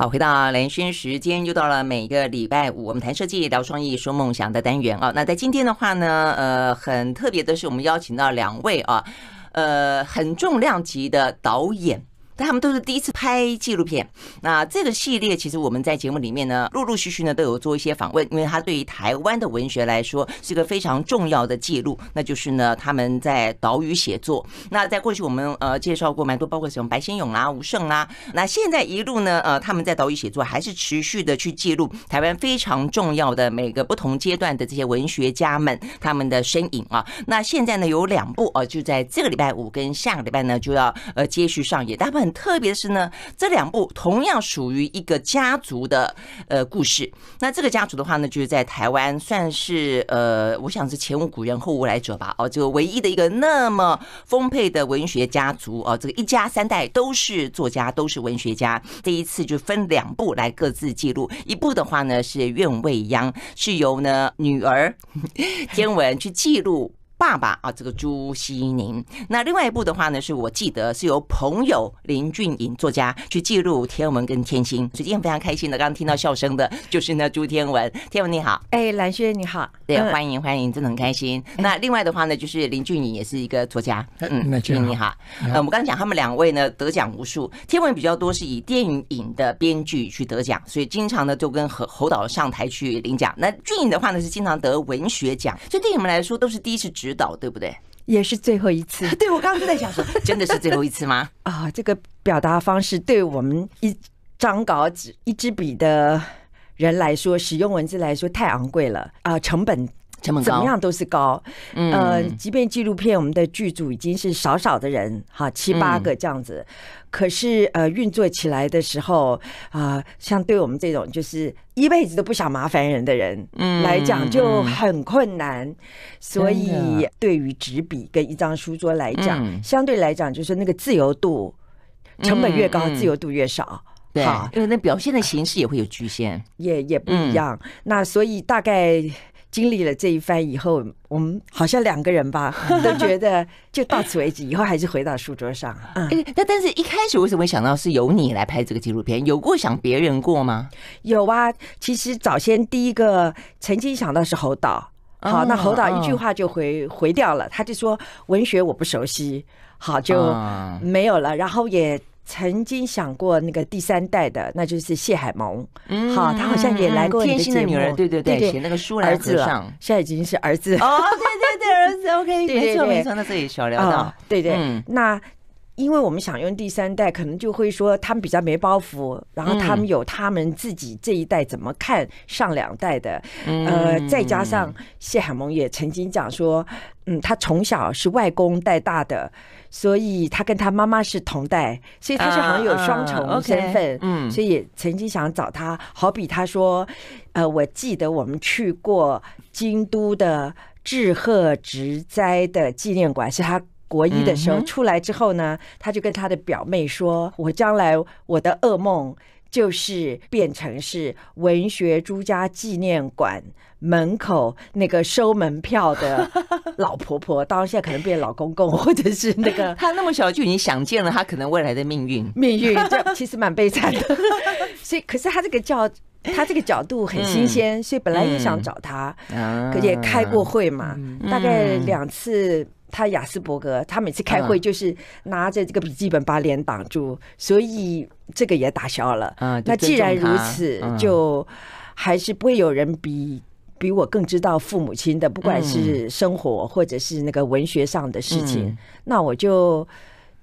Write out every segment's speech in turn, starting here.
好，回到兰萱时间，又到了每个礼拜五，我们谈设计、聊创意、说梦想的单元啊。那在今天的话呢，呃，很特别的是，我们邀请到两位啊，呃，很重量级的导演。他们都是第一次拍纪录片。那这个系列其实我们在节目里面呢，陆陆续续呢都有做一些访问，因为它对于台湾的文学来说是一个非常重要的记录。那就是呢，他们在岛屿写作。那在过去我们呃介绍过蛮多，包括什么白先勇啦、吴晟啦。那现在一路呢，呃，他们在岛屿写作还是持续的去记录台湾非常重要的每个不同阶段的这些文学家们他们的身影啊。那现在呢有两部呃，就在这个礼拜五跟下个礼拜呢就要呃接续上演，大部分。特别是呢，这两部同样属于一个家族的呃故事。那这个家族的话呢，就是在台湾算是呃，我想是前无古人后无来者吧。哦，这个唯一的一个那么丰沛的文学家族哦，这个一家三代都是作家，都是文学家。这一次就分两部来各自记录。一部的话呢是《愿未央》，是由呢女儿 天文去记录。爸爸啊，这个朱西宁。那另外一部的话呢，是我记得是由朋友林俊颖作家去记录天文跟天星。所以今天非常开心的，刚刚听到笑声的就是呢朱天文。天文你好，哎，蓝轩你好，对，欢迎欢迎，真的很开心。那另外的话呢，就是林俊颖也是一个作家，嗯，那俊颖你好。呃，我们刚刚讲他们两位呢得奖无数，天文比较多是以电影的编剧去得奖，所以经常呢就跟侯侯导上台去领奖。那俊颖的话呢是经常得文学奖，所以对你们来说都是第一次执导，对不对？也是最后一次。对，我刚刚就在想说，真的是最后一次吗？啊，这个表达方式对我们一张稿纸、一支笔的人来说，使用文字来说太昂贵了啊，成本。怎么样都是高，呃，即便纪录片，我们的剧组已经是少少的人，哈，七八个这样子，可是呃，运作起来的时候啊，像对我们这种就是一辈子都不想麻烦人的人嗯来讲，就很困难。所以，对于纸笔跟一张书桌来讲，相对来讲就是那个自由度，成本越高，自由度越少。对，因为那表现的形式也会有局限，也也不一样。那所以大概。经历了这一番以后，我们好像两个人吧，都觉得就到此为止，以后还是回到书桌上。嗯，那但是一开始为什么会想到是由你来拍这个纪录片？有过想别人过吗？有啊，其实早先第一个曾经想到是侯导，好，那侯导一句话就回回掉了，他就说文学我不熟悉，好就没有了，然后也。曾经想过那个第三代的，那就是谢海萌。嗯，好，他好像也来过你的节目。天心的女儿，对对对，写那个书来子上，现在已经是儿子。哦，对对对，儿子。OK，没错没错，那这里小聊到，对对。那因为我们想用第三代，可能就会说他们比较没包袱，然后他们有他们自己这一代怎么看上两代的。呃，再加上谢海萌也曾经讲说，嗯，他从小是外公带大的。所以他跟他妈妈是同代，所以他是好像有双重身份。嗯，所以也曾经想找他，好比他说，呃，我记得我们去过京都的志贺直哉的纪念馆，是他国一的时候出来之后呢，他就跟他的表妹说，我将来我的噩梦就是变成是文学朱家纪念馆。门口那个收门票的老婆婆，当然现在可能变老公公，或者是那个 她那么小就已经想见了她可能未来的命运，命运这其实蛮悲惨的。所以，可是她这个叫，他这个角度很新鲜，所以本来也想找他，可也开过会嘛，大概两次。他雅斯伯格，他每次开会就是拿着这个笔记本把脸挡住，所以这个也打消了。那既然如此，就还是不会有人比。比我更知道父母亲的，不管是生活或者是那个文学上的事情，嗯、那我就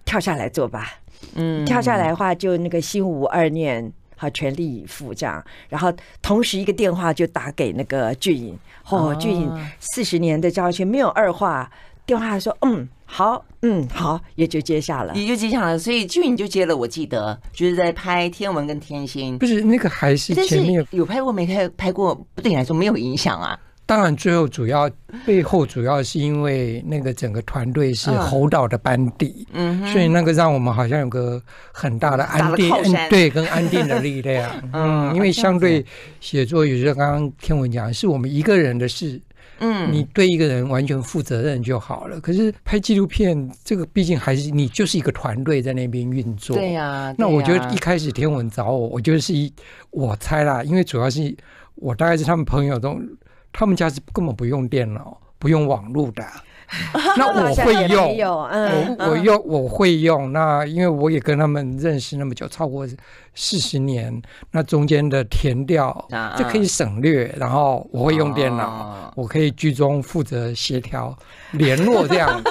跳下来做吧。嗯，跳下来的话，就那个心无二念，好全力以赴这样。然后同时一个电话就打给那个俊颖，哦，俊颖四十年的交情没有二话，电话还说嗯。好，嗯，好，也就接下了，也就接下了，所以俊你就接了。我记得就是在拍天文跟天星，不是那个还是前面有拍过没拍拍过，对你来说没有影响啊。当然，最后主要背后主要是因为那个整个团队是侯导的班底，嗯，所以那个让我们好像有个很大的安定，对，跟安定的力量，嗯，因为相对写作，有时候刚刚天文讲是我们一个人的事。嗯，你对一个人完全负责任就好了。可是拍纪录片，这个毕竟还是你就是一个团队在那边运作。对呀、啊，那我觉得一开始天文找我，我觉得是一我猜啦，因为主要是我大概是他们朋友都，他们家是根本不用电脑、不用网络的。那我会用，嗯，我我用我会用。那因为我也跟他们认识那么久，超过四十年，那中间的填调就可以省略。然后我会用电脑，我可以居中负责协调 联络这样子。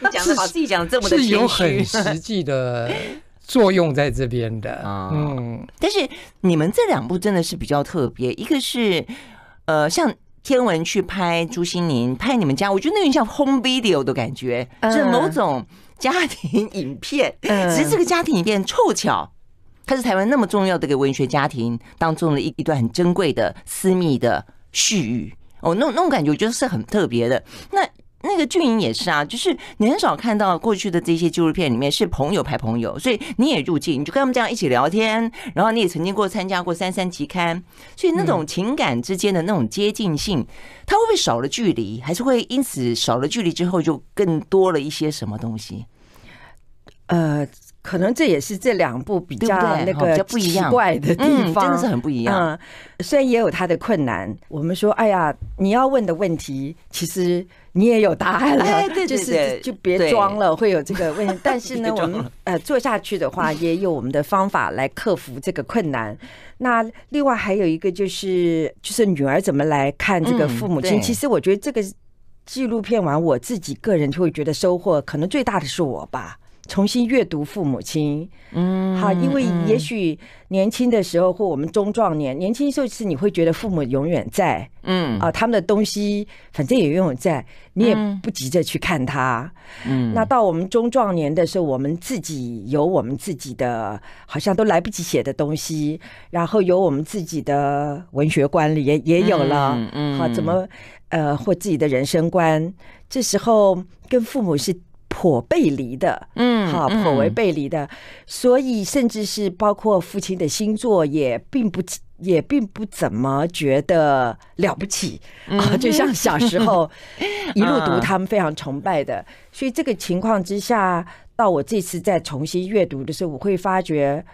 你讲的好，自己讲这么的谦虚，是有很实际的作用在这边的。嗯，但是你们这两部真的是比较特别，一个是呃像。天文去拍朱心宁，拍你们家，我觉得那有点像 home video 的感觉，就是某种家庭影片。只是这个家庭影片凑巧，它是台湾那么重要的一个文学家庭当中的一一段很珍贵的私密的絮语。哦，那种那种感觉，我觉得是很特别的。那。那个俊英也是啊，就是你很少看到过去的这些纪录片里面是朋友拍朋友，所以你也入境，你就跟他们这样一起聊天，然后你也曾经过参加过三三期刊，所以那种情感之间的那种接近性，它会不会少了距离，还是会因此少了距离之后就更多了一些什么东西？呃。可能这也是这两部比较那个奇怪的地方，真的是很不一样。嗯，虽然也有它的困难。我们说，哎呀，你要问的问题，其实你也有答案了，就是就别装了，会有这个问题。但是呢，我们呃做下去的话，也有我们的方法来克服这个困难。那另外还有一个就是，就是女儿怎么来看这个父母亲？其实我觉得这个纪录片完，我自己个人就会觉得收获可能最大的是我吧。重新阅读父母亲，嗯，好，因为也许年轻的时候或我们中壮年，年轻时候是你会觉得父母永远在，嗯。啊，他们的东西反正也永远在，你也不急着去看他，嗯，那到我们中壮年的时候，我们自己有我们自己的，好像都来不及写的东西，然后有我们自己的文学观里也也有了，嗯，好，怎么呃或自己的人生观，这时候跟父母是。颇背离的，嗯，好，颇为背离的，所以甚至是包括父亲的星座，也并不也并不怎么觉得了不起啊，就像小时候 一路读他们非常崇拜的，所以这个情况之下，到我这次再重新阅读的时候，我会发觉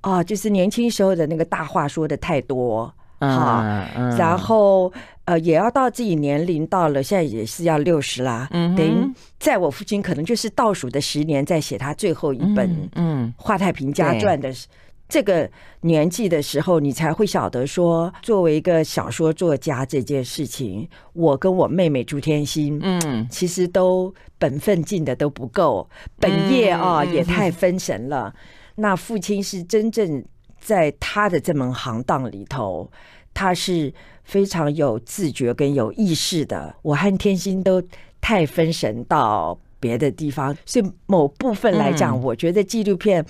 啊，就是年轻时候的那个大话说的太多。好，然后呃，也要到自己年龄到了，现在也是要六十啦。嗯，等于在我父亲可能就是倒数的十年，在写他最后一本嗯《华太平家传》的这个年纪的时候，你才会晓得说，作为一个小说作家这件事情，我跟我妹妹朱天心，嗯，其实都本分尽的都不够，本业啊也太分神了。那父亲是真正在他的这门行当里头。他是非常有自觉跟有意识的，我和天心都太分神到别的地方，所以某部分来讲，我觉得纪录片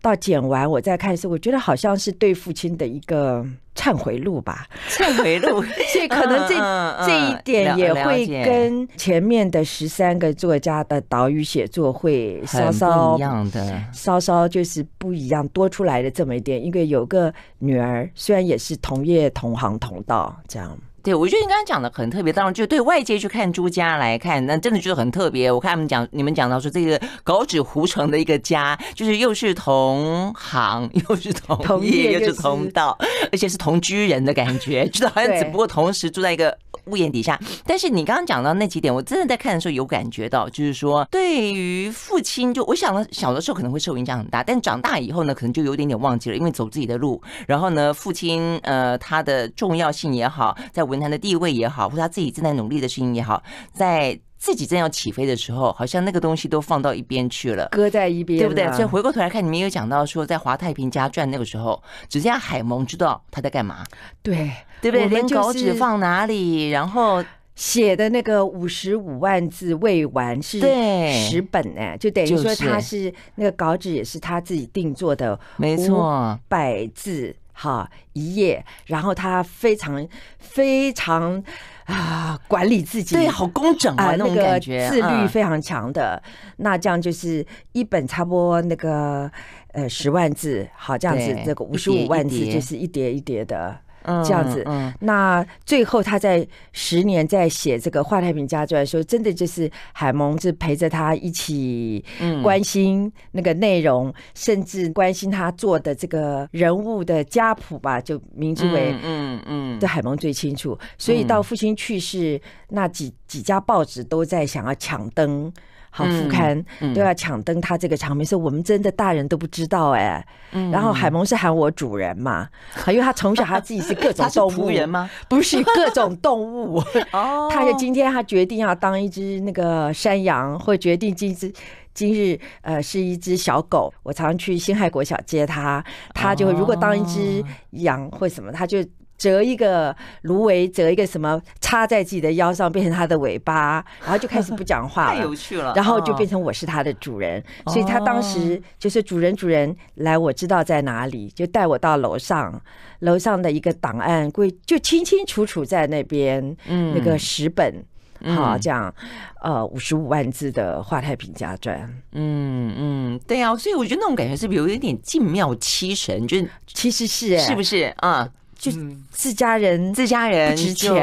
到剪完我再看的时候，我觉得好像是对父亲的一个。忏悔录吧，忏悔录，所以可能这、嗯嗯、这一点也会跟前面的十三个作家的岛屿写作会稍稍一样的，稍稍就是不一样，多出来的这么一点。因为有个女儿，虽然也是同业同行同道，这样。对，我觉得你刚刚讲的很特别。当然，就对外界去看朱家来看，那真的就是很特别。我看他们讲，你们讲到说这个稿纸糊成的一个家，就是又是同行，又是同业，又是同道，而且是同居人的感觉，就好像只不过同时住在一个屋檐底下。但是你刚刚讲到那几点，我真的在看的时候有感觉到，就是说对于父亲，就我想了小的时候可能会受影响很大，但长大以后呢，可能就有点点忘记了，因为走自己的路。然后呢，父亲呃他的重要性也好，在文坛的地位也好，或他自己正在努力的事情也好，在自己正要起飞的时候，好像那个东西都放到一边去了，搁在一边，对不对？所以回过头来看，你们有讲到说，在《华太平家传》那个时候，只剩下海蒙知道他在干嘛，对，对不对？连稿纸放哪里，然后写的那个五十五万字未完是十本哎，就等于说他是那个稿纸也是他自己定做的，没错，百字。哈，一页，然后他非常非常啊，管理自己，对，好工整啊，那种感觉，自律非常强的。那这样就是一本差不多那个呃十万字，好，这样子这个五十五万字就是一叠一叠的。这样子。那最后他在十年在写这个《华太平家传》的时候，真的就是海蒙是陪着他一起关心那个内容，甚至关心他做的这个人物的家谱吧，就名字为嗯嗯，这海蒙最清楚。所以到父亲去世，那几几家报纸都在想要抢登。好，副刊都要抢登他这个场面，所以我们真的大人都不知道哎。然后海蒙是喊我主人嘛，因为他从小他自己是各种 动物人吗？不是各种动物 哦。他就今天他决定要当一只那个山羊，或决定今日今日呃是一只小狗。我常常去辛亥国小接他，他就如果当一只羊或什么，他就。折一个芦苇，折一个什么插在自己的腰上，变成它的尾巴，然后就开始不讲话了，太有趣了。然后就变成我是它的主人，哦、所以它当时就是主人，主人来，我知道在哪里，就带我到楼上，楼上的一个档案柜就清清楚楚在那边，嗯，那个十本，嗯、好这样，呃，五十五万字的《华太平家传》，嗯嗯，对啊，所以我觉得那种感觉是不是有一点静妙七神？就是其实是、欸，是不是？啊？就自家人，自家人 就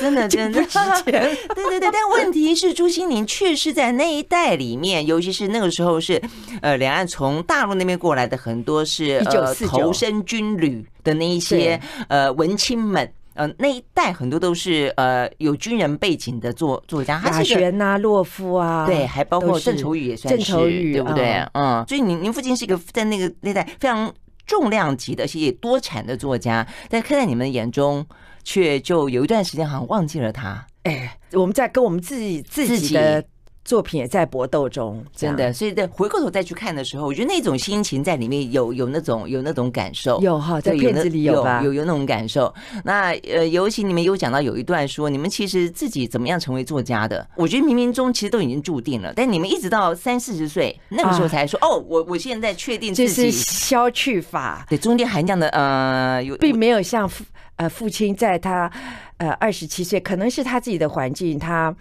真的真的。值钱，对对对。但问题是，朱西宁确实在那一代里面，尤其是那个时候是呃，两岸从大陆那边过来的很多是呃投身军旅的那一些呃文青们，呃那一代很多都是呃有军人背景的作作家，雅璇啊、洛夫啊，对，还包括郑愁予也算是，对不对？嗯，所以您您父亲是一个在那个那代非常。重量级的，而且多产的作家，但看在你们的眼中，却就有一段时间好像忘记了他。哎，我们在跟我们自己自己的。作品也在搏斗中，真的，所以在回过头再去看的时候，我觉得那种心情在里面有有那种有那种感受，有哈，在片子里有吧，有有那种感受。那呃，尤其你们有讲到有一段说，你们其实自己怎么样成为作家的？我觉得冥冥中其实都已经注定了，但你们一直到三四十岁那个时候才说，哦，我我现在确定自己。这是消去法，对，中间还这样的呃，有并没有像父呃父亲在他呃二十七岁，可能是他自己的环境，他。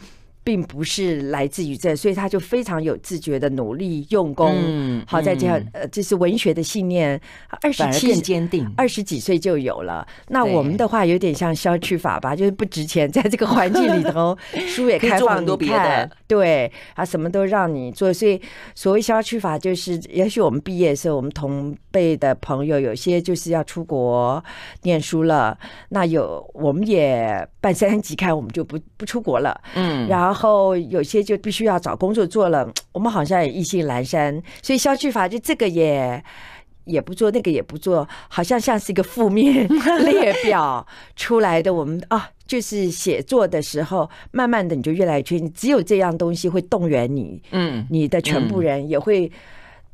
并不是来自于这，所以他就非常有自觉的努力用功。嗯，好，再加上呃，这是文学的信念，二十七更坚定，二十几岁就有了。那我们的话有点像消去法吧，就是不值钱，在这个环境里头，书也开放你看，对，啊，什么都让你做。所以所谓消去法，就是也许我们毕业的时候，我们同辈的朋友有些就是要出国念书了，那有我们也办三三级刊，我们就不不出国了。嗯，然后。然后有些就必须要找工作做了，我们好像也意兴阑珊，所以消去法就这个也也不做，那个也不做，好像像是一个负面 列表出来的。我们啊，就是写作的时候，慢慢的你就越来越确定，只有这样东西会动员你，嗯，你的全部人也会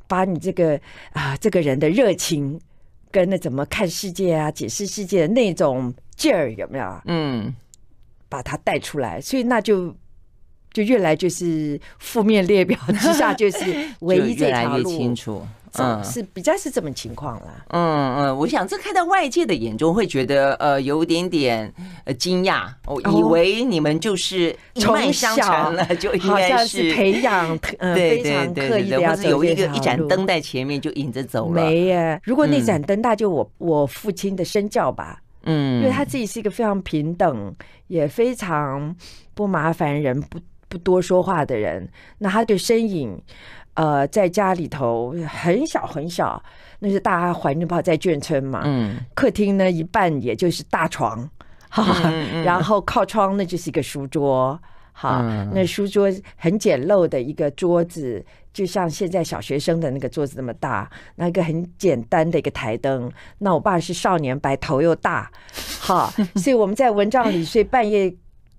把你这个啊这个人的热情跟那怎么看世界啊、解释世界的那种劲儿有没有？嗯，把它带出来，所以那就。就越来就是负面列表之下，就是 唯一这条路清楚，嗯，是比较是这么情况啦。嗯嗯，我想这看到外界的眼中会觉得呃有点点呃惊讶，我以为你们就是一脉相承了，就应该是培养呃 非常刻意的要有一个一盏灯在前面就引着走了。没耶，如果那盏灯，大就我我父亲的身教吧。嗯，因为他自己是一个非常平等，也非常不麻烦人不。不多说话的人，那他的身影，呃，在家里头很小很小，那是大家怀念报在眷村嘛。嗯，客厅呢一半也就是大床，然后靠窗那就是一个书桌，哈，那书桌很简陋的一个桌子，就像现在小学生的那个桌子那么大，那一个很简单的一个台灯。那我爸是少年白，头又大，哈，所以我们在蚊帐里睡，半夜。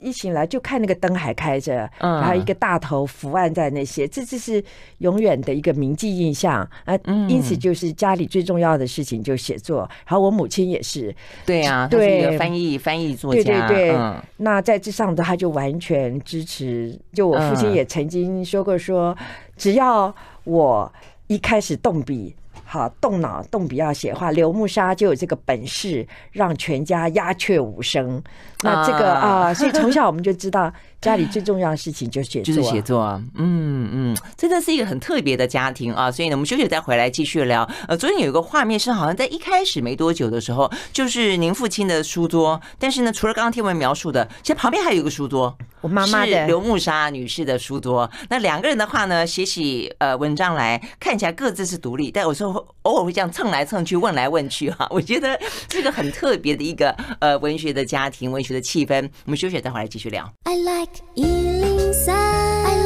一醒来就看那个灯还开着，然后一个大头伏案在那些，这就是永远的一个铭记印象啊。因此就是家里最重要的事情就写作。然后我母亲也是，对啊，对，翻译翻译作家，对对对。那在这上头他就完全支持。就我父亲也曾经说过说，只要我一开始动笔。好动脑动笔要写的话，刘慕沙就有这个本事让全家鸦雀无声。那这个啊、呃，所以从小我们就知道。家里最重要的事情就是写作，就是写作啊。嗯嗯，真的是一个很特别的家庭啊。所以呢，我们休息再回来继续聊。呃，昨天有一个画面是好像在一开始没多久的时候，就是您父亲的书桌。但是呢，除了刚刚听闻描述的，其实旁边还有一个书桌，我妈妈的刘慕莎女士的书桌。那两个人的话呢，写起呃文章来看起来各自是独立，但有时候偶尔会这样蹭来蹭去，问来问去哈。我觉得这个很特别的一个呃文学的家庭，文学的气氛。我们休息再回来继续聊。I like 一零三。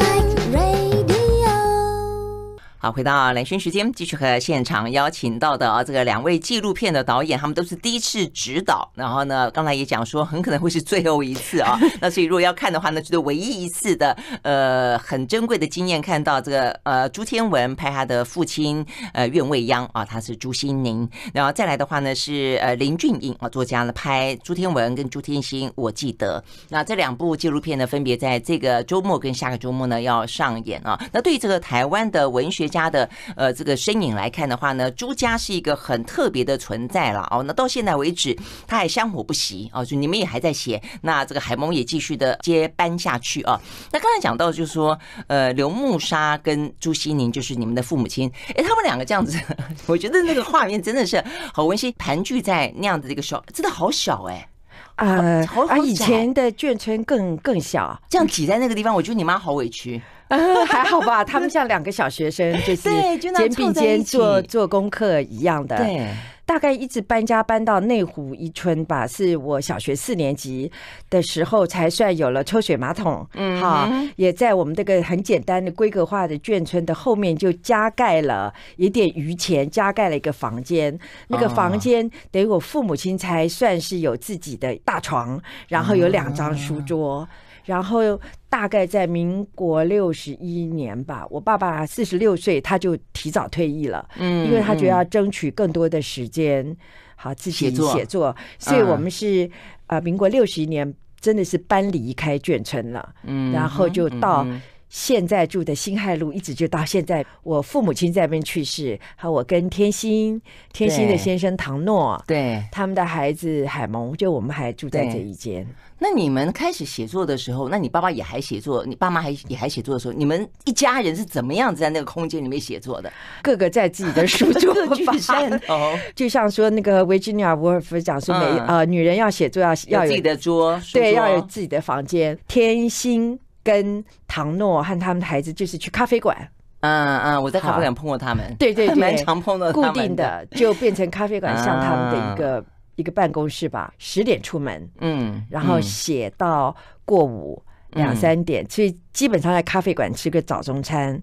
好，回到蓝轩时间，继续和现场邀请到的啊，这个两位纪录片的导演，他们都是第一次执导，然后呢，刚才也讲说，很可能会是最后一次啊。那所以如果要看的话呢，就是唯一一次的，呃，很珍贵的经验，看到这个呃朱天文拍他的父亲呃苑未央啊，他是朱西宁，然后再来的话呢是呃林俊颖啊作家呢拍朱天文跟朱天心，我记得。那这两部纪录片呢，分别在这个周末跟下个周末呢要上演啊。那对于这个台湾的文学家的呃这个身影来看的话呢，朱家是一个很特别的存在了哦。那到现在为止，他还香火不息哦，就你们也还在写，那这个海盟也继续的接班下去啊。那刚才讲到就是说，呃，刘慕沙跟朱西宁就是你们的父母亲，哎，他们两个这样子，我觉得那个画面真的是好温馨，盘踞在那样的一个小，真的好小哎，呃，而以前的眷村更更小，这样挤在那个地方，我觉得你妈好委屈。呃，还好吧，他们像两个小学生，就是肩并肩做做功课一样的。对，大概一直搬家搬到内湖一村吧，是我小学四年级的时候才算有了抽水马桶。嗯，好，也在我们这个很简单的规格化的眷村的后面就加盖了一点余钱，加盖了一个房间。那个房间等于我父母亲才算是有自己的大床，然后有两张书桌。然后大概在民国六十一年吧，我爸爸四十六岁，他就提早退役了。嗯，因为他觉得要争取更多的时间，好自己写作。所以我们是呃，民国六十一年真的是搬离开眷村了。嗯，然后就到现在住的辛亥路，一直就到现在。我父母亲在那边去世，还有我跟天心，天心的先生唐诺，对，他们的孩子海萌，就我们还住在这一间。那你们开始写作的时候，那你爸爸也还写作，你爸妈还也还写作的时候，你们一家人是怎么样子在那个空间里面写作的？各个在自己的书 桌上，就像说那个维吉尼亚·伍尔夫讲说，每呃女人要写作要要有自己的桌，对，要有自己的房间。天心跟唐诺和他们的孩子就是去咖啡馆，嗯嗯，我在咖啡馆碰过他们，对 对对，蛮常碰到，固定的就变成咖啡馆像他们的一个。一个办公室吧，十点出门，嗯，然后写到过午两三点，所以基本上在咖啡馆吃个早中餐。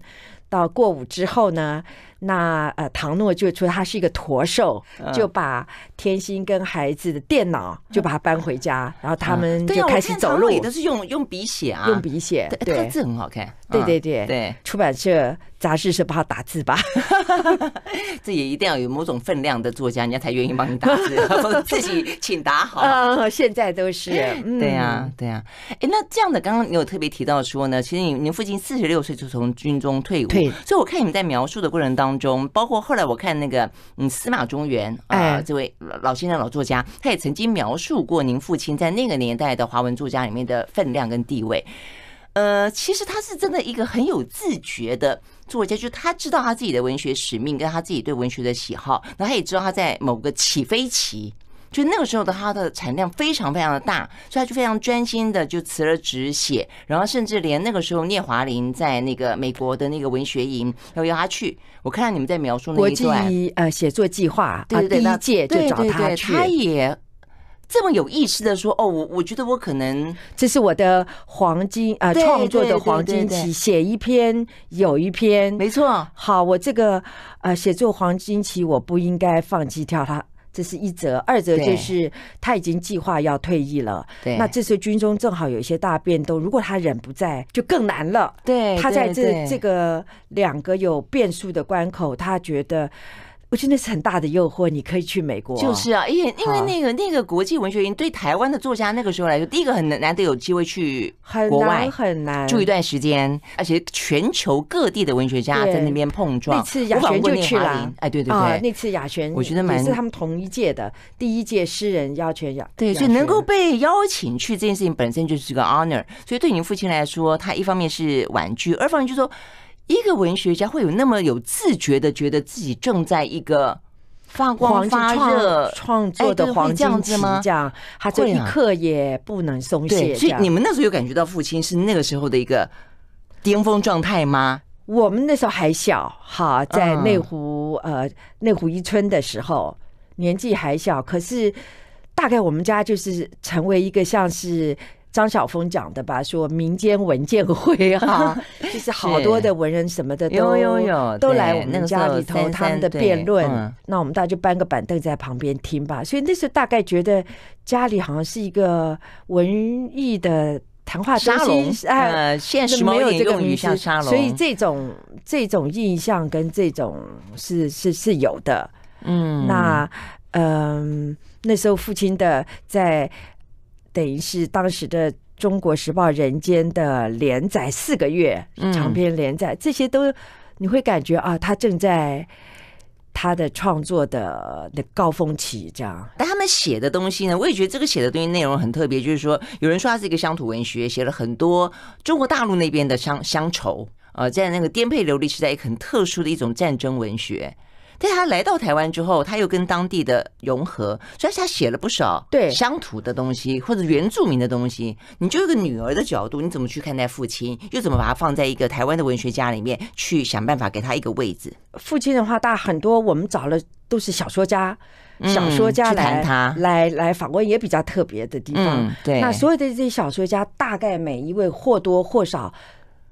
到过午之后呢，那呃，唐诺就说他是一个驼兽，就把天心跟孩子的电脑就把它搬回家，然后他们就开始走路，都是用用笔写啊，用笔写，对，字很好看，对对对。对，出版社。杂志社帮他打字吧，这也一定要有某种分量的作家，人家才愿意帮你打字，自己请打好。呃，现在都是，对呀，对呀。哎，那这样的，刚刚你有特别提到说呢，其实你您父亲四十六岁就从军中退伍，所以我看你们在描述的过程当中，包括后来我看那个嗯司马中原啊，这位老先生老作家，他也曾经描述过您父亲在那个年代的华文作家里面的分量跟地位。呃，其实他是真的一个很有自觉的作家，就是他知道他自己的文学使命，跟他自己对文学的喜好，然后他也知道他在某个起飞期，就那个时候的他的产量非常非常的大，所以他就非常专心的就辞了职写，然后甚至连那个时候聂华苓在那个美国的那个文学营要邀他去，我看到你们在描述那一段。国际呃写作计划，对对对，第一届就找他去，他也。这么有意识的说哦，我我觉得我可能这是我的黄金呃创作的黄金期，写一篇有一篇，没错。好，我这个呃写作黄金期，我不应该放弃掉它，这是一则。二则就是他已经计划要退役了，对。那这时候军中正好有一些大变动，如果他人不在，就更难了。对，他在这这个两个有变数的关口，他觉得。我觉得那是很大的诱惑，你可以去美国。就是啊，因为因为那个那个国际文学营对台湾的作家那个时候来说，第一个很难得有机会去国外很难住一段时间，而且全球各地的文学家在那边碰撞。那次雅璇就去了，哎，对对对，那次雅璇我觉得蛮是他们同一届的第一届诗人邀请雅，对，所以能够被邀请去这件事情本身就是个 honor。所以对你父亲来说，他一方面是婉拒，二方面就是说一个文学家会有那么有自觉的觉得自己正在一个。发光发热创作的黄金期吗？这样，他这一刻也不能松懈。所以你们那时候有感觉到父亲是那个时候的一个巅峰状态吗？我们那时候还小，哈，在内湖呃内湖一村的时候，年纪还小，可是大概我们家就是成为一个像是。张晓峰讲的吧，说民间文件会哈，就是好多的文人什么的都有有都来我们家里头，他们的辩论，那我们大家就搬个板凳在旁边听吧。所以那时候大概觉得家里好像是一个文艺的谈话中心，哎，现实没有这个名字，所以这种这种印象跟这种是是是有的。嗯，那嗯，那时候父亲的在。等于是当时的《中国时报》人间的连载四个月长篇连载，这些都你会感觉啊，他正在他的创作的的高峰期，这样。但他们写的东西呢，我也觉得这个写的东西内容很特别，就是说，有人说他是一个乡土文学，写了很多中国大陆那边的乡乡愁，呃，在那个颠沛流离时代，一个很特殊的一种战争文学。但他来到台湾之后，他又跟当地的融合，所以他写了不少对乡土的东西或者原住民的东西。你就一个女儿的角度，你怎么去看待父亲？又怎么把他放在一个台湾的文学家里面去想办法给他一个位置？父亲的话，大很多我们找了都是小说家，小说家来来来访问也比较特别的地方。对，那所有的这些小说家，大概每一位或多或少。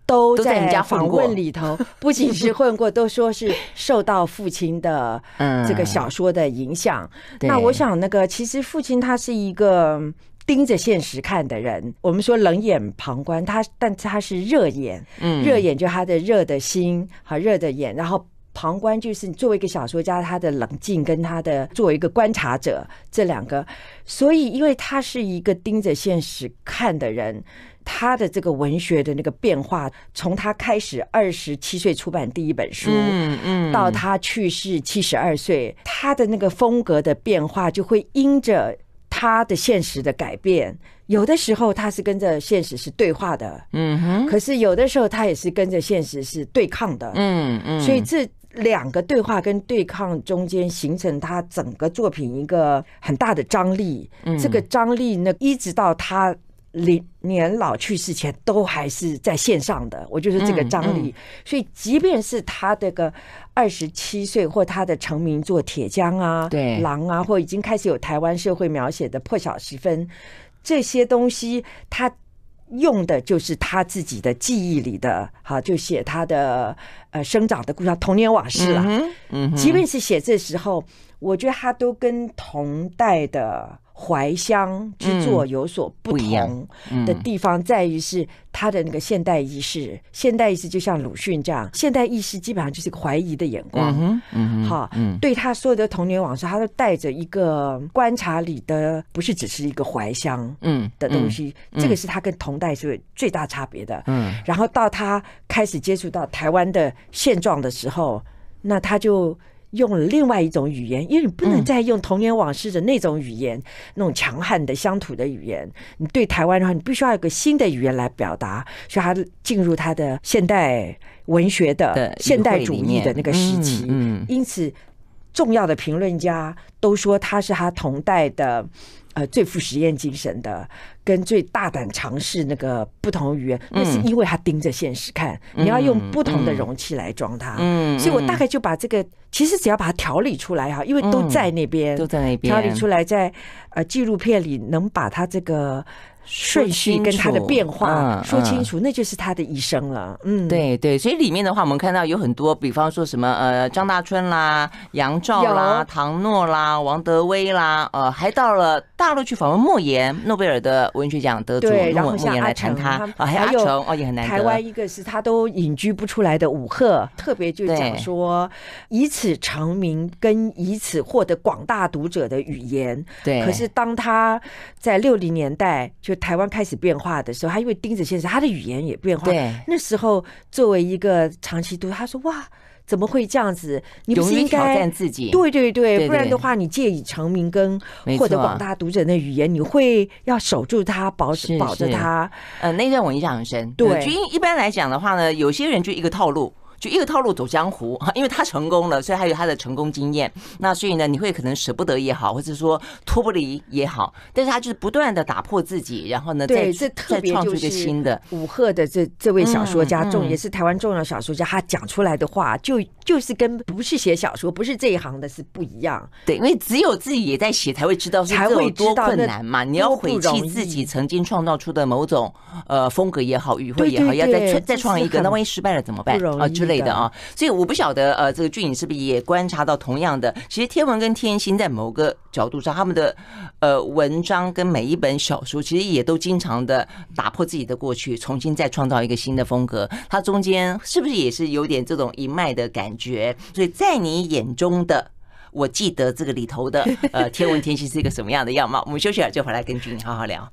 都在人家访问里头，不仅是混过，都说是受到父亲的这个小说的影响。那我想，那个其实父亲他是一个盯着现实看的人。我们说冷眼旁观，他但他是热眼，嗯热眼就他的热的心和热的眼，然后旁观就是作为一个小说家，他的冷静跟他的作为一个观察者这两个。所以，因为他是一个盯着现实看的人。他的这个文学的那个变化，从他开始二十七岁出版第一本书，嗯嗯，到他去世七十二岁，他的那个风格的变化就会因着他的现实的改变，有的时候他是跟着现实是对话的，嗯哼，可是有的时候他也是跟着现实是对抗的，嗯嗯，所以这两个对话跟对抗中间形成他整个作品一个很大的张力，这个张力呢，一直到他。年年老去世前都还是在线上的，我就是这个张力。所以，即便是他这个二十七岁，或他的成名作《铁匠》啊、对《狼》啊，或已经开始有台湾社会描写的《破晓时分》这些东西，他用的就是他自己的记忆里的，哈，就写他的呃生长的故事、童年往事了。嗯，即便是写这时候，我觉得他都跟同代的。怀乡之作有所不同的地方，在于是他的那个现代意识。现代意识就像鲁迅这样，现代意识基本上就是一个怀疑的眼光。嗯，好，对他所有的童年往事，他都带着一个观察里的，不是只是一个怀乡嗯的东西。这个是他跟同代是最大差别的。嗯，然后到他开始接触到台湾的现状的时候，那他就。用了另外一种语言，因为你不能再用童年往事的那种语言，嗯、那种强悍的乡土的语言。你对台湾的话，你必须要有个新的语言来表达，所以他进入他的现代文学的现代主义的那个时期。嗯，嗯，因此，重要的评论家都说他是他同代的。呃，最富实验精神的，跟最大胆尝试那个不同语言，那是因为他盯着现实看，你要用不同的容器来装它。嗯，所以我大概就把这个，其实只要把它调理出来哈，因为都在那边，都在那边调理出来，在呃纪录片里能把它这个顺序跟他的变化说清楚，说清楚，那就是他的一生了。嗯，对对，所以里面的话，我们看到有很多，比方说什么呃，张大春啦、杨照啦、唐诺啦、王德威啦，呃，还到了大陆去访问莫言，诺贝尔的文学奖得主，莫言来谈他，啊，还有阿成哦，也很难得。台湾一个是他都隐居不出来的武赫，特别就讲说以此成名跟以此获得广大读者的语言。对，可是当他在六零年代就台湾开始变化的时候，他因为钉子先生，他的语言也变化。对，那时候作为一个长期读，他说：“哇，怎么会这样子？你不是应该挑战自己？对对对，不然的话，你借以成名跟获得广大读者的语言，你会要守住它，保保着它。呃，那段我印象很深。对，就一般来讲的话呢，有些人就一个套路。”就一个套路走江湖，因为他成功了，所以他有他的成功经验。那所以呢，你会可能舍不得也好，或者说脱不离也好，但是他就是不断的打破自己，然后呢，再再创出一个新的。武赫的这这位小说家，重也是台湾重要小说家，他讲出来的话，就就是跟不是写小说，不是这一行的是不一样。对，因为只有自己也在写，才会知道才会多困难嘛。你要回弃自己曾经创造出的某种呃风格也好，语汇也好，要再再创一个，那万一失败了怎么办啊之类的。的啊，所以我不晓得呃，这个俊颖是不是也观察到同样的？其实天文跟天星在某个角度上，他们的呃文章跟每一本小说，其实也都经常的打破自己的过去，重新再创造一个新的风格。它中间是不是也是有点这种一脉的感觉？所以在你眼中的，我记得这个里头的呃 天文天心是一个什么样的样貌？我们休息了就回来跟俊颖好好聊。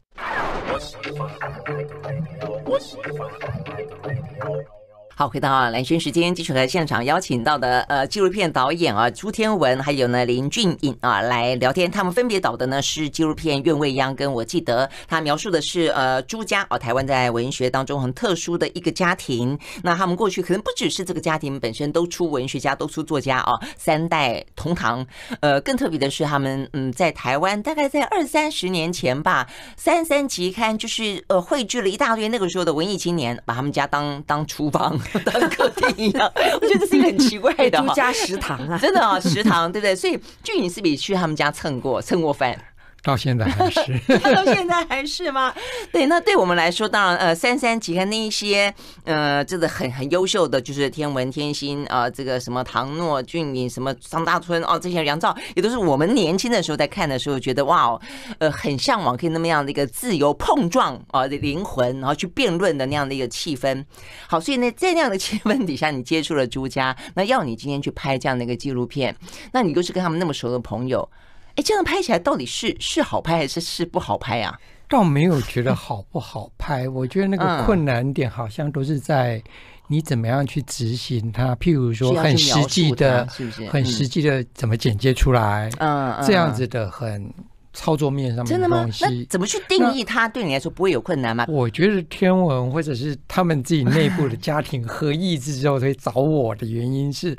好，回到兰轩时间，继续和现场邀请到的呃纪录片导演啊朱天文，还有呢林俊颖啊来聊天。他们分别导的呢是纪录片《愿未央》跟我记得，他描述的是呃朱家啊台湾在文学当中很特殊的一个家庭。那他们过去可能不只是这个家庭本身都出文学家，都出作家啊，三代同堂。呃，更特别的是他们嗯在台湾大概在二三十年前吧，三三期刊就是呃汇聚了一大堆那个时候的文艺青年，把他们家当当厨房。当客厅一样，我觉得这是一个很奇怪的。朱家食堂啊，真的啊，食堂对不对？所以俊颖是不是去他们家蹭过蹭过饭？到现在还是，到现在还是吗？对，那对我们来说，当然呃，三三期刊那一些呃，真的很很优秀的，就是天文天心啊、呃，这个什么唐诺、俊颖，什么张大春哦，这些杨照，也都是我们年轻的时候在看的时候，觉得哇哦，呃，很向往可以那么样的一个自由碰撞啊的灵魂，然后去辩论的那样的一个气氛。好，所以呢，在那样的气氛底下，你接触了朱家，那要你今天去拍这样的一个纪录片，那你又是跟他们那么熟的朋友。哎，这样拍起来到底是是好拍还是是不好拍啊？倒没有觉得好不好拍，我觉得那个困难点好像都是在你怎么样去执行它。譬如说，很实际的，是不是？很实际的怎么剪接出来？嗯，这样子的很操作面上面的东西，那怎么去定义它？对你来说不会有困难吗？我觉得天文或者是他们自己内部的家庭合意之后会找我的原因是。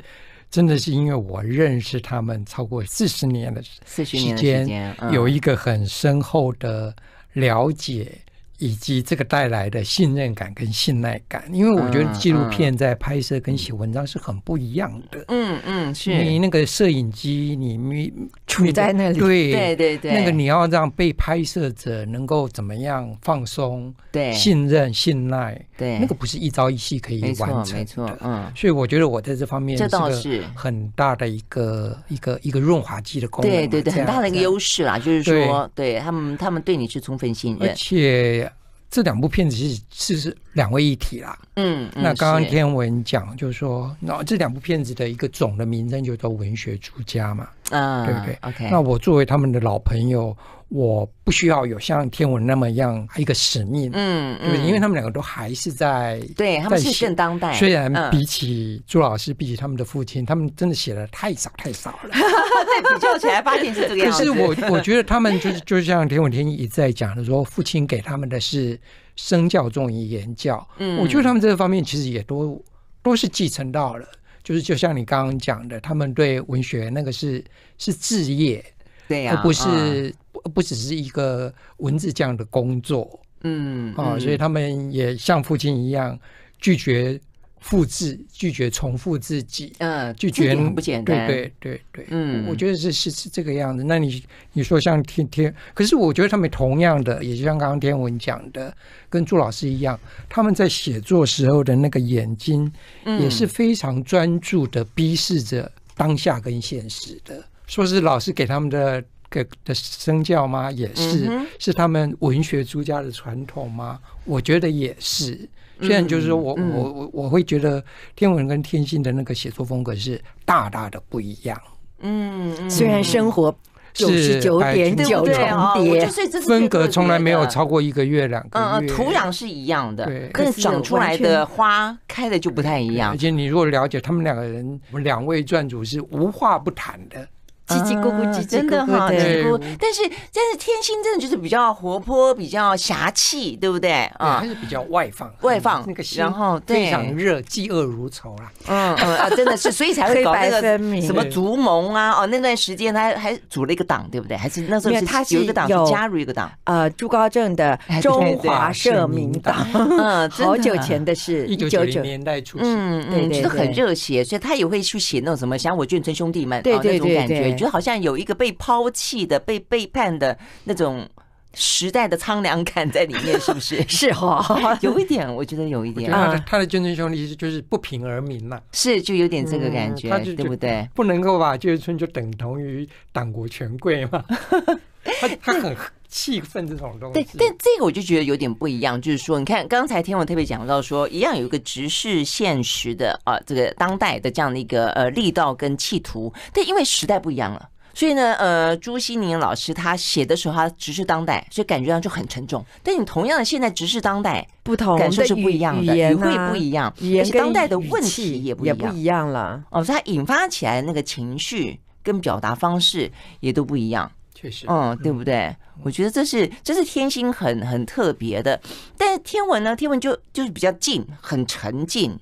真的是因为我认识他们超过四十年的时间，有一个很深厚的了解。以及这个带来的信任感跟信赖感，因为我觉得纪录片在拍摄跟写文章是很不一样的。嗯嗯，是你那个摄影机，你没处在那里，对对对对，那个你要让被拍摄者能够怎么样放松、对信任、信赖，对那个不是一朝一夕可以完成的。没错，嗯，所以我觉得我在这方面这倒是很大的一个一个一个润滑剂的功能。对对对，很大的一个优势啦，就是说，对他们他们对你是充分信任，而且。这两部片子是是是两位一体啦，嗯，那刚刚天文讲就是说，那这两部片子的一个总的名称就叫《文学出家》嘛，啊，对不对？OK，那我作为他们的老朋友。我不需要有像天文那么样一个使命，嗯，对，因为他们两个都还是在，对，他们是正当代。虽然比起朱老师，比起他们的父亲，他们真的写的太少太少了。对，比较起来，发现是这个样子。可是我我觉得他们就是 就像天文天一直在讲的说，父亲给他们的是身教重于言教。嗯，我觉得他们这个方面其实也都都是继承到了。就是就像你刚刚讲的，他们对文学那个是是置业。对呀，而不是不不只是一个文字这样的工作，嗯，啊，所以他们也像父亲一样拒绝复制，拒绝重复自己，嗯，拒绝不简单，对对对对，嗯，我觉得是是是这个样子。那你你说像天天，可是我觉得他们同样的，也就像刚刚天文讲的，跟朱老师一样，他们在写作时候的那个眼睛也是非常专注的，逼视着当下跟现实的。嗯、说是老师给他们的个的身教吗？也是，嗯、是他们文学诸家的传统吗？我觉得也是。虽然就是说我、嗯、我我我会觉得天文跟天性的那个写作风格是大大的不一样。嗯，嗯虽然生活九十九点九重叠，分隔从来没有超过一个月两个月。嗯，土壤是一样的，对，可是长出来的花开的就不太一样。而且你如果了解他们两个人，我们两位撰主是无话不谈的。叽叽咕咕，叽叽真的哈，叽叽咕。但是，但是天心真的就是比较活泼，比较侠气，对不对啊？还是比较外放，外放那个心，然后非常热，嫉恶如仇啦。嗯嗯啊，真的是，所以才会搞那个什么族盟啊。哦，那段时间他还组了一个党，对不对？还是那时候是他有一个党，加入一个党。呃，朱高正的中华社民党。嗯，好久前的事，一九九零年代初期。嗯嗯，就是很热血，所以他也会去写那种什么想我眷村兄弟们啊那种感觉。觉得好像有一个被抛弃的、被背叛的那种时代的苍凉感在里面，是不是？是哈，有一点，我觉得有一点。他的他的眷村兄弟就是不平而鸣了，是就有点这个感觉，对不对？不能够把眷村就等同于党国权贵嘛？他他很气氛这种东西。对，但这个我就觉得有点不一样，就是说，你看刚才天文特别讲到说，一样有一个直视现实的啊，这个当代的这样的一个呃力道跟企图，但因为时代不一样了。所以呢，呃，朱西宁老师他写的时候，他直视当代，所以感觉上就很沉重。但你同样的现在直视当代，不同感受是不一样的，语汇不一样，而且当代的问题也不也不一样了。哦，所以它引发起来那个情绪跟表达方式也都不一样。确实，嗯，对不对？我觉得这是这是天心很很特别的，但是天文呢，天文就就是比较静，很沉静。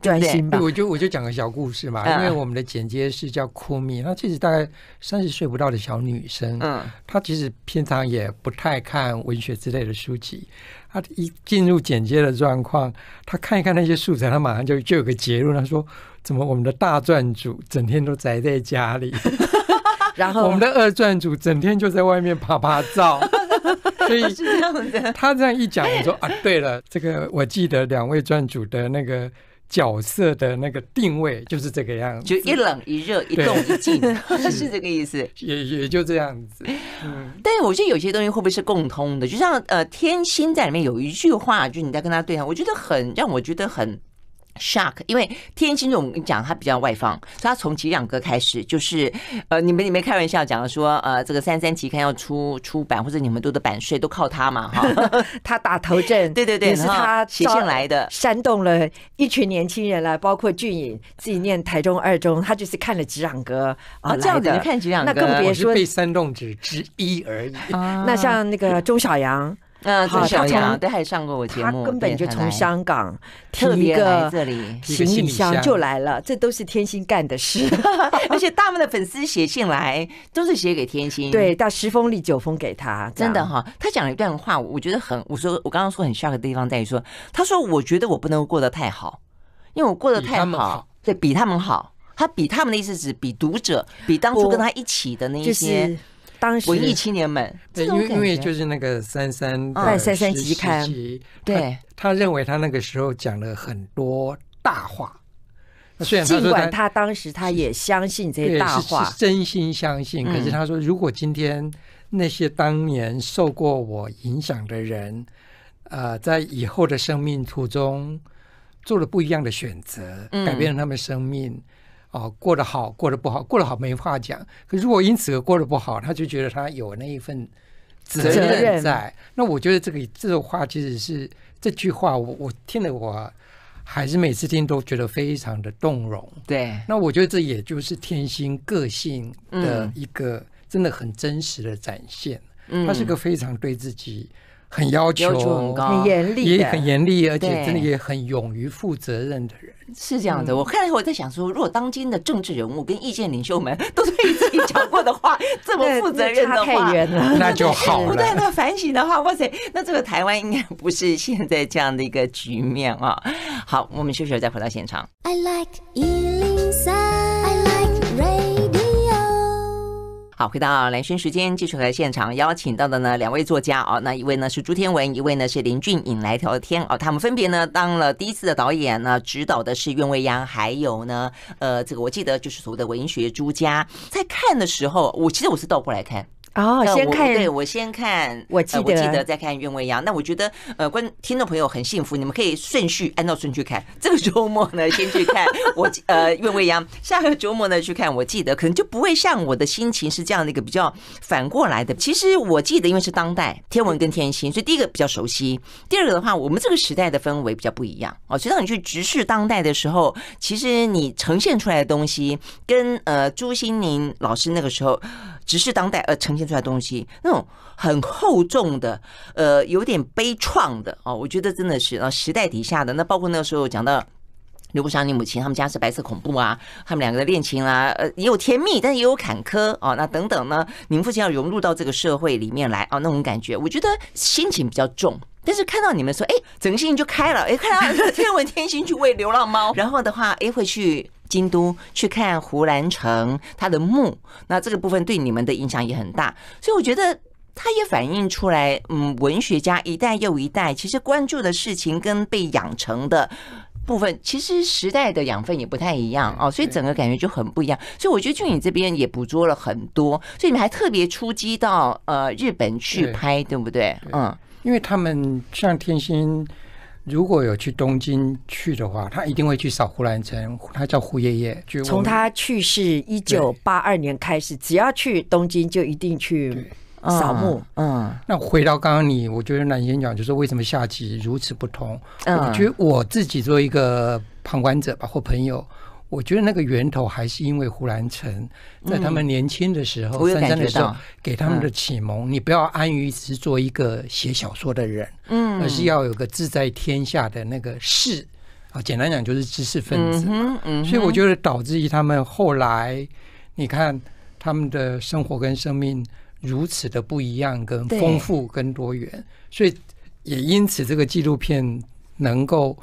专心吧，我就我就讲个小故事嘛，因为我们的剪接师叫库米，她其实大概三十岁不到的小女生，嗯，她其实平常也不太看文学之类的书籍，她一进入剪接的状况，她看一看那些素材，她马上就就有个结论，她说：怎么我们的大撰组整天都宅在家里，然后我们的二传组整天就在外面拍拍照，所以是这样的。他这样一讲，我说啊，对了，这个我记得两位撰组的那个。角色的那个定位就是这个样子，就一冷一热，一动一静，是这个意思。也也就这样子。嗯，但是我觉得有些东西会不会是共通的？就像呃，天心在里面有一句话，就你在跟他对谈，我觉得很让我觉得很。shock，因为天心我跟你讲，他比较外放，所以他从《击壤歌》开始就是，呃，你们你们开玩笑讲说，呃，这个三三期刊要出出版，或者你们读的版税都靠他嘛，哈，他打头阵，对对对，也是他写信来的，煽动了一群年轻人来，包括俊颖自己念台中二中，他就是看了《击壤歌》啊，这样子看《击壤歌》，那更别说被煽动者之一而已。那像那个钟小阳。嗯，好，小杨对，还上过我节目，他根本就从香港提一个行李箱就来了，这都是天心干的事。而且大部分的粉丝写信来都是写给天心，对，到十封里九封给他，真的哈。他讲了一段话，我觉得很，我说我刚刚说很 shock 的地方在于说，他说我觉得我不能过得太好，因为我过得太好，对，比他们好。他比他们的意思是比读者，比当初跟他一起的那一些。当时文艺青年们，对，因为因为就是那个三三在三三期刊，对，他认为他那个时候讲了很多大话。虽然尽管他当时他也相信这些大话，是真心相信。可是他说，如果今天那些当年受过我影响的人，呃，在以后的生命途中做了不一样的选择，改变了他们生命。哦，过得好，过得不好，过得好没话讲。可如果因此而过得不好，他就觉得他有那一份责任在。任那我觉得这个这个话其实是这句话我，我我听了，我还是每次听都觉得非常的动容。对，那我觉得这也就是天心个性的一个真的很真实的展现。嗯，他是个非常对自己很要求，要求很高，很严厉，也很严厉，而且对真的也很勇于负责任的人。是这样的。我看了以后，我在想说，如果当今的政治人物跟意见领袖们都对自己讲过的话这么负责任的话，太远了，那就好了。不断的反省的话，哇塞，那这个台湾应该不是现在这样的一个局面啊。好，我们休息了再回到现场。I like 好，回到蓝轩时间，继续来现场邀请到的呢两位作家哦，那一位呢是朱天文，一位呢是林俊颖来聊天哦。他们分别呢当了第一次的导演呢，指导的是袁未央，还有呢呃这个我记得就是所谓的文学朱家。在看的时候，我其实我是倒过来看。哦，先看，对我先看，我记得，我记得再看苑未央。那我觉得，呃，观听众朋友很幸福，你们可以顺序按照顺序看。这个周末呢，先去看我呃苑未央，下个周末呢去看我记得，可能就不会像我的心情是这样的一个比较反过来的。其实我记得，因为是当代天文跟天心，所以第一个比较熟悉，第二个的话，我们这个时代的氛围比较不一样哦。所以当你去直视当代的时候，其实你呈现出来的东西跟呃朱新宁老师那个时候。直视当代而呈现出来的东西，那种很厚重的，呃，有点悲怆的哦，我觉得真的是啊，时代底下的那包括那个时候讲到刘国祥你母亲，他们家是白色恐怖啊，他们两个的恋情啊，呃，也有甜蜜，但也有坎坷哦，那等等呢，你们父亲要融入到这个社会里面来啊，那种感觉，我觉得心情比较重。但是看到你们说，哎，整个心情就开了，哎，看到 天文天心去喂流浪猫，然后的话，哎，会去。京都去看胡兰成他的墓，那这个部分对你们的影响也很大，所以我觉得他也反映出来，嗯，文学家一代又一代其实关注的事情跟被养成的部分，其实时代的养分也不太一样哦，所以整个感觉就很不一样。所以我觉得俊颖这边也捕捉了很多，所以你们还特别出击到呃日本去拍，对，对不对？嗯，因为他们像天心。如果有去东京去的话，他一定会去扫胡兰成，他叫胡爷爷。从他去世一九八二年开始，只要去东京就一定去扫墓。嗯，那回到刚刚你，我觉得南先讲就是为什么下集如此不同？我觉得我自己作为一个旁观者吧，或朋友。我觉得那个源头还是因为胡兰成在他们年轻的时候，三三的时候给他们的启蒙。你不要安于只做一个写小说的人，嗯，而是要有个志在天下的那个士啊。简单讲就是知识分子。所以我觉得导致于他们后来，你看他们的生活跟生命如此的不一样，跟丰富跟多元。所以也因此这个纪录片能够，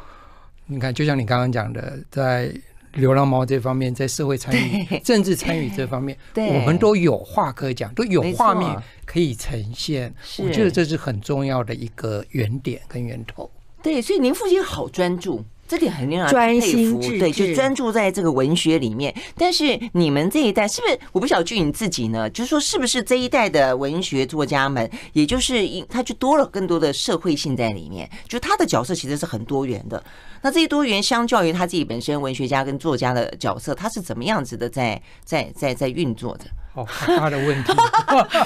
你看，就像你刚刚讲的，在。流浪猫这方面，在社会参与、政治参与这方面，我们都有话可以讲，都有画面可以呈现。我觉得这是很重要的一个原点跟源头。对，所以您父亲好专注。这点很令人专心致志，对，就专注在这个文学里面。但是你们这一代是不是？我不晓得俊你自己呢，就是说是不是这一代的文学作家们，也就是他就多了更多的社会性在里面，就他的角色其实是很多元的。那这些多元相较于他自己本身文学家跟作家的角色，他是怎么样子的在在在在运作的？哦，好大的问题，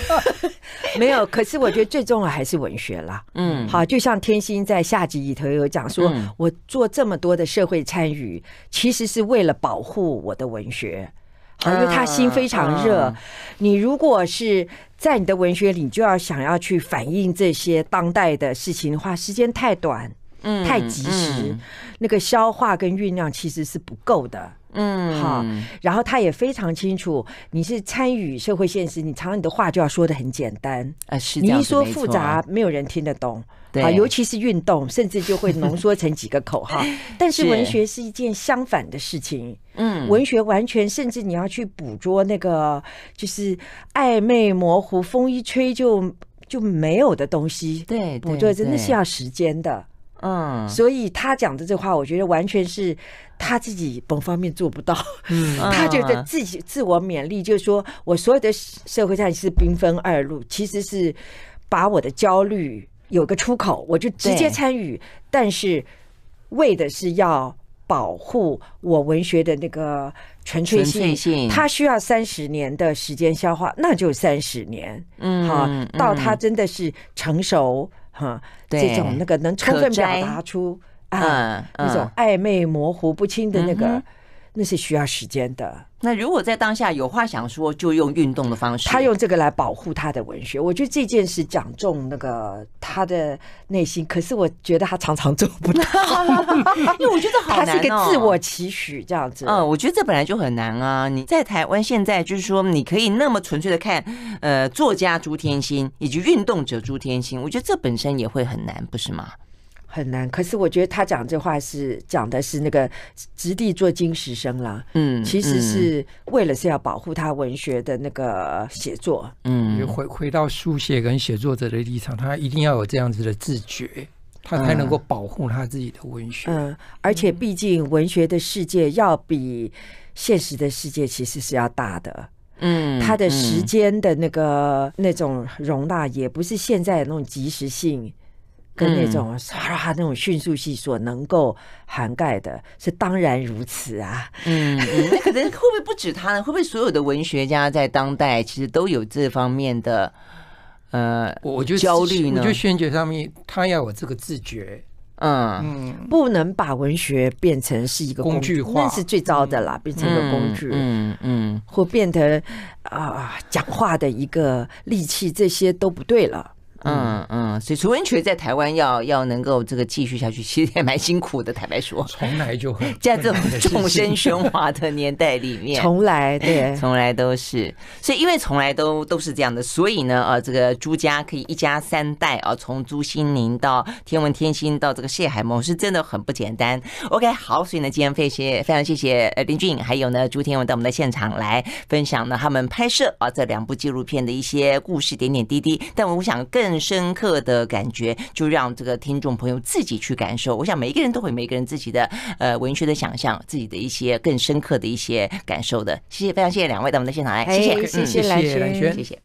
没有。可是我觉得最重要还是文学啦。嗯，好，就像天心在下集里头有讲说，我做这么多的社会参与，其实是为了保护我的文学。好，因为他心非常热。你如果是在你的文学里，你就要想要去反映这些当代的事情的话，时间太短，嗯，太及时，那个消化跟酝酿其实是不够的。嗯，好，然后他也非常清楚，你是参与社会现实，你常常你的话就要说的很简单。啊，是你一说复杂，没有人听得懂。对，尤其是运动，甚至就会浓缩成几个口号。但是文学是一件相反的事情，嗯，文学完全甚至你要去捕捉那个就是暧昧模糊，风一吹就就没有的东西，对，捕捉真的是要时间的。嗯，所以他讲的这话，我觉得完全是他自己本方面做不到。嗯，他觉得自己自我勉励，就是说我所有的社会上是兵分二路，其实是把我的焦虑有个出口，我就直接参与，但是为的是要保护我文学的那个纯粹性。他需要三十年的时间消化，那就三十年。嗯，好，到他真的是成熟。哈，这种那个能充分表达出啊，那种暧昧模糊不清的那个那是需要时间的。那如果在当下有话想说，就用运动的方式。他用这个来保护他的文学，我觉得这件事讲中那个他的内心。可是我觉得他常常做不到，因为我觉得好难哦。他是一个自我期许这样子。嗯，我觉得这本来就很难啊。你在台湾现在就是说，你可以那么纯粹的看，呃，作家朱天心以及运动者朱天心，我觉得这本身也会很难，不是吗？很难，可是我觉得他讲这话是讲的是那个直地做金石生啦，嗯，其实是为了是要保护他文学的那个写作，嗯，回回到书写跟写作者的立场，他一定要有这样子的自觉，他才能够保护他自己的文学，嗯，而且毕竟文学的世界要比现实的世界其实是要大的，嗯，他的时间的那个那种容纳也不是现在的那种即时性。跟那种啊那种迅速性所能够涵盖的，是当然如此啊。嗯，那可能会不会不止他呢？会不会所有的文学家在当代其实都有这方面的呃，我觉得焦虑呢？我觉得宣觉上面他要有这个自觉，嗯。嗯，不能把文学变成是一个工具化，那是最糟的啦，变成一个工具，嗯嗯，或变得啊讲话的一个利器，这些都不对了。嗯嗯，所以楚文学在台湾要要能够这个继续下去，其实也蛮辛苦的。坦白说，从来就很 在这种众生 喧哗的年代里面，从来对，从来都是。所以因为从来都都是这样的，所以呢，呃，这个朱家可以一家三代啊，从朱心宁到天文天心到这个谢海梦，是真的很不简单。OK，好，所以呢，今天非谢非常谢谢呃林俊颖还有呢朱天文到我们的现场来分享呢他们拍摄啊这两部纪录片的一些故事点点滴滴。但我想更。更深刻的感觉，就让这个听众朋友自己去感受。我想每一个人都会，每个人自己的呃文学的想象，自己的一些更深刻的一些感受的。谢谢，非常谢谢两位到我们的现场来，谢谢，谢谢蓝轩，谢谢。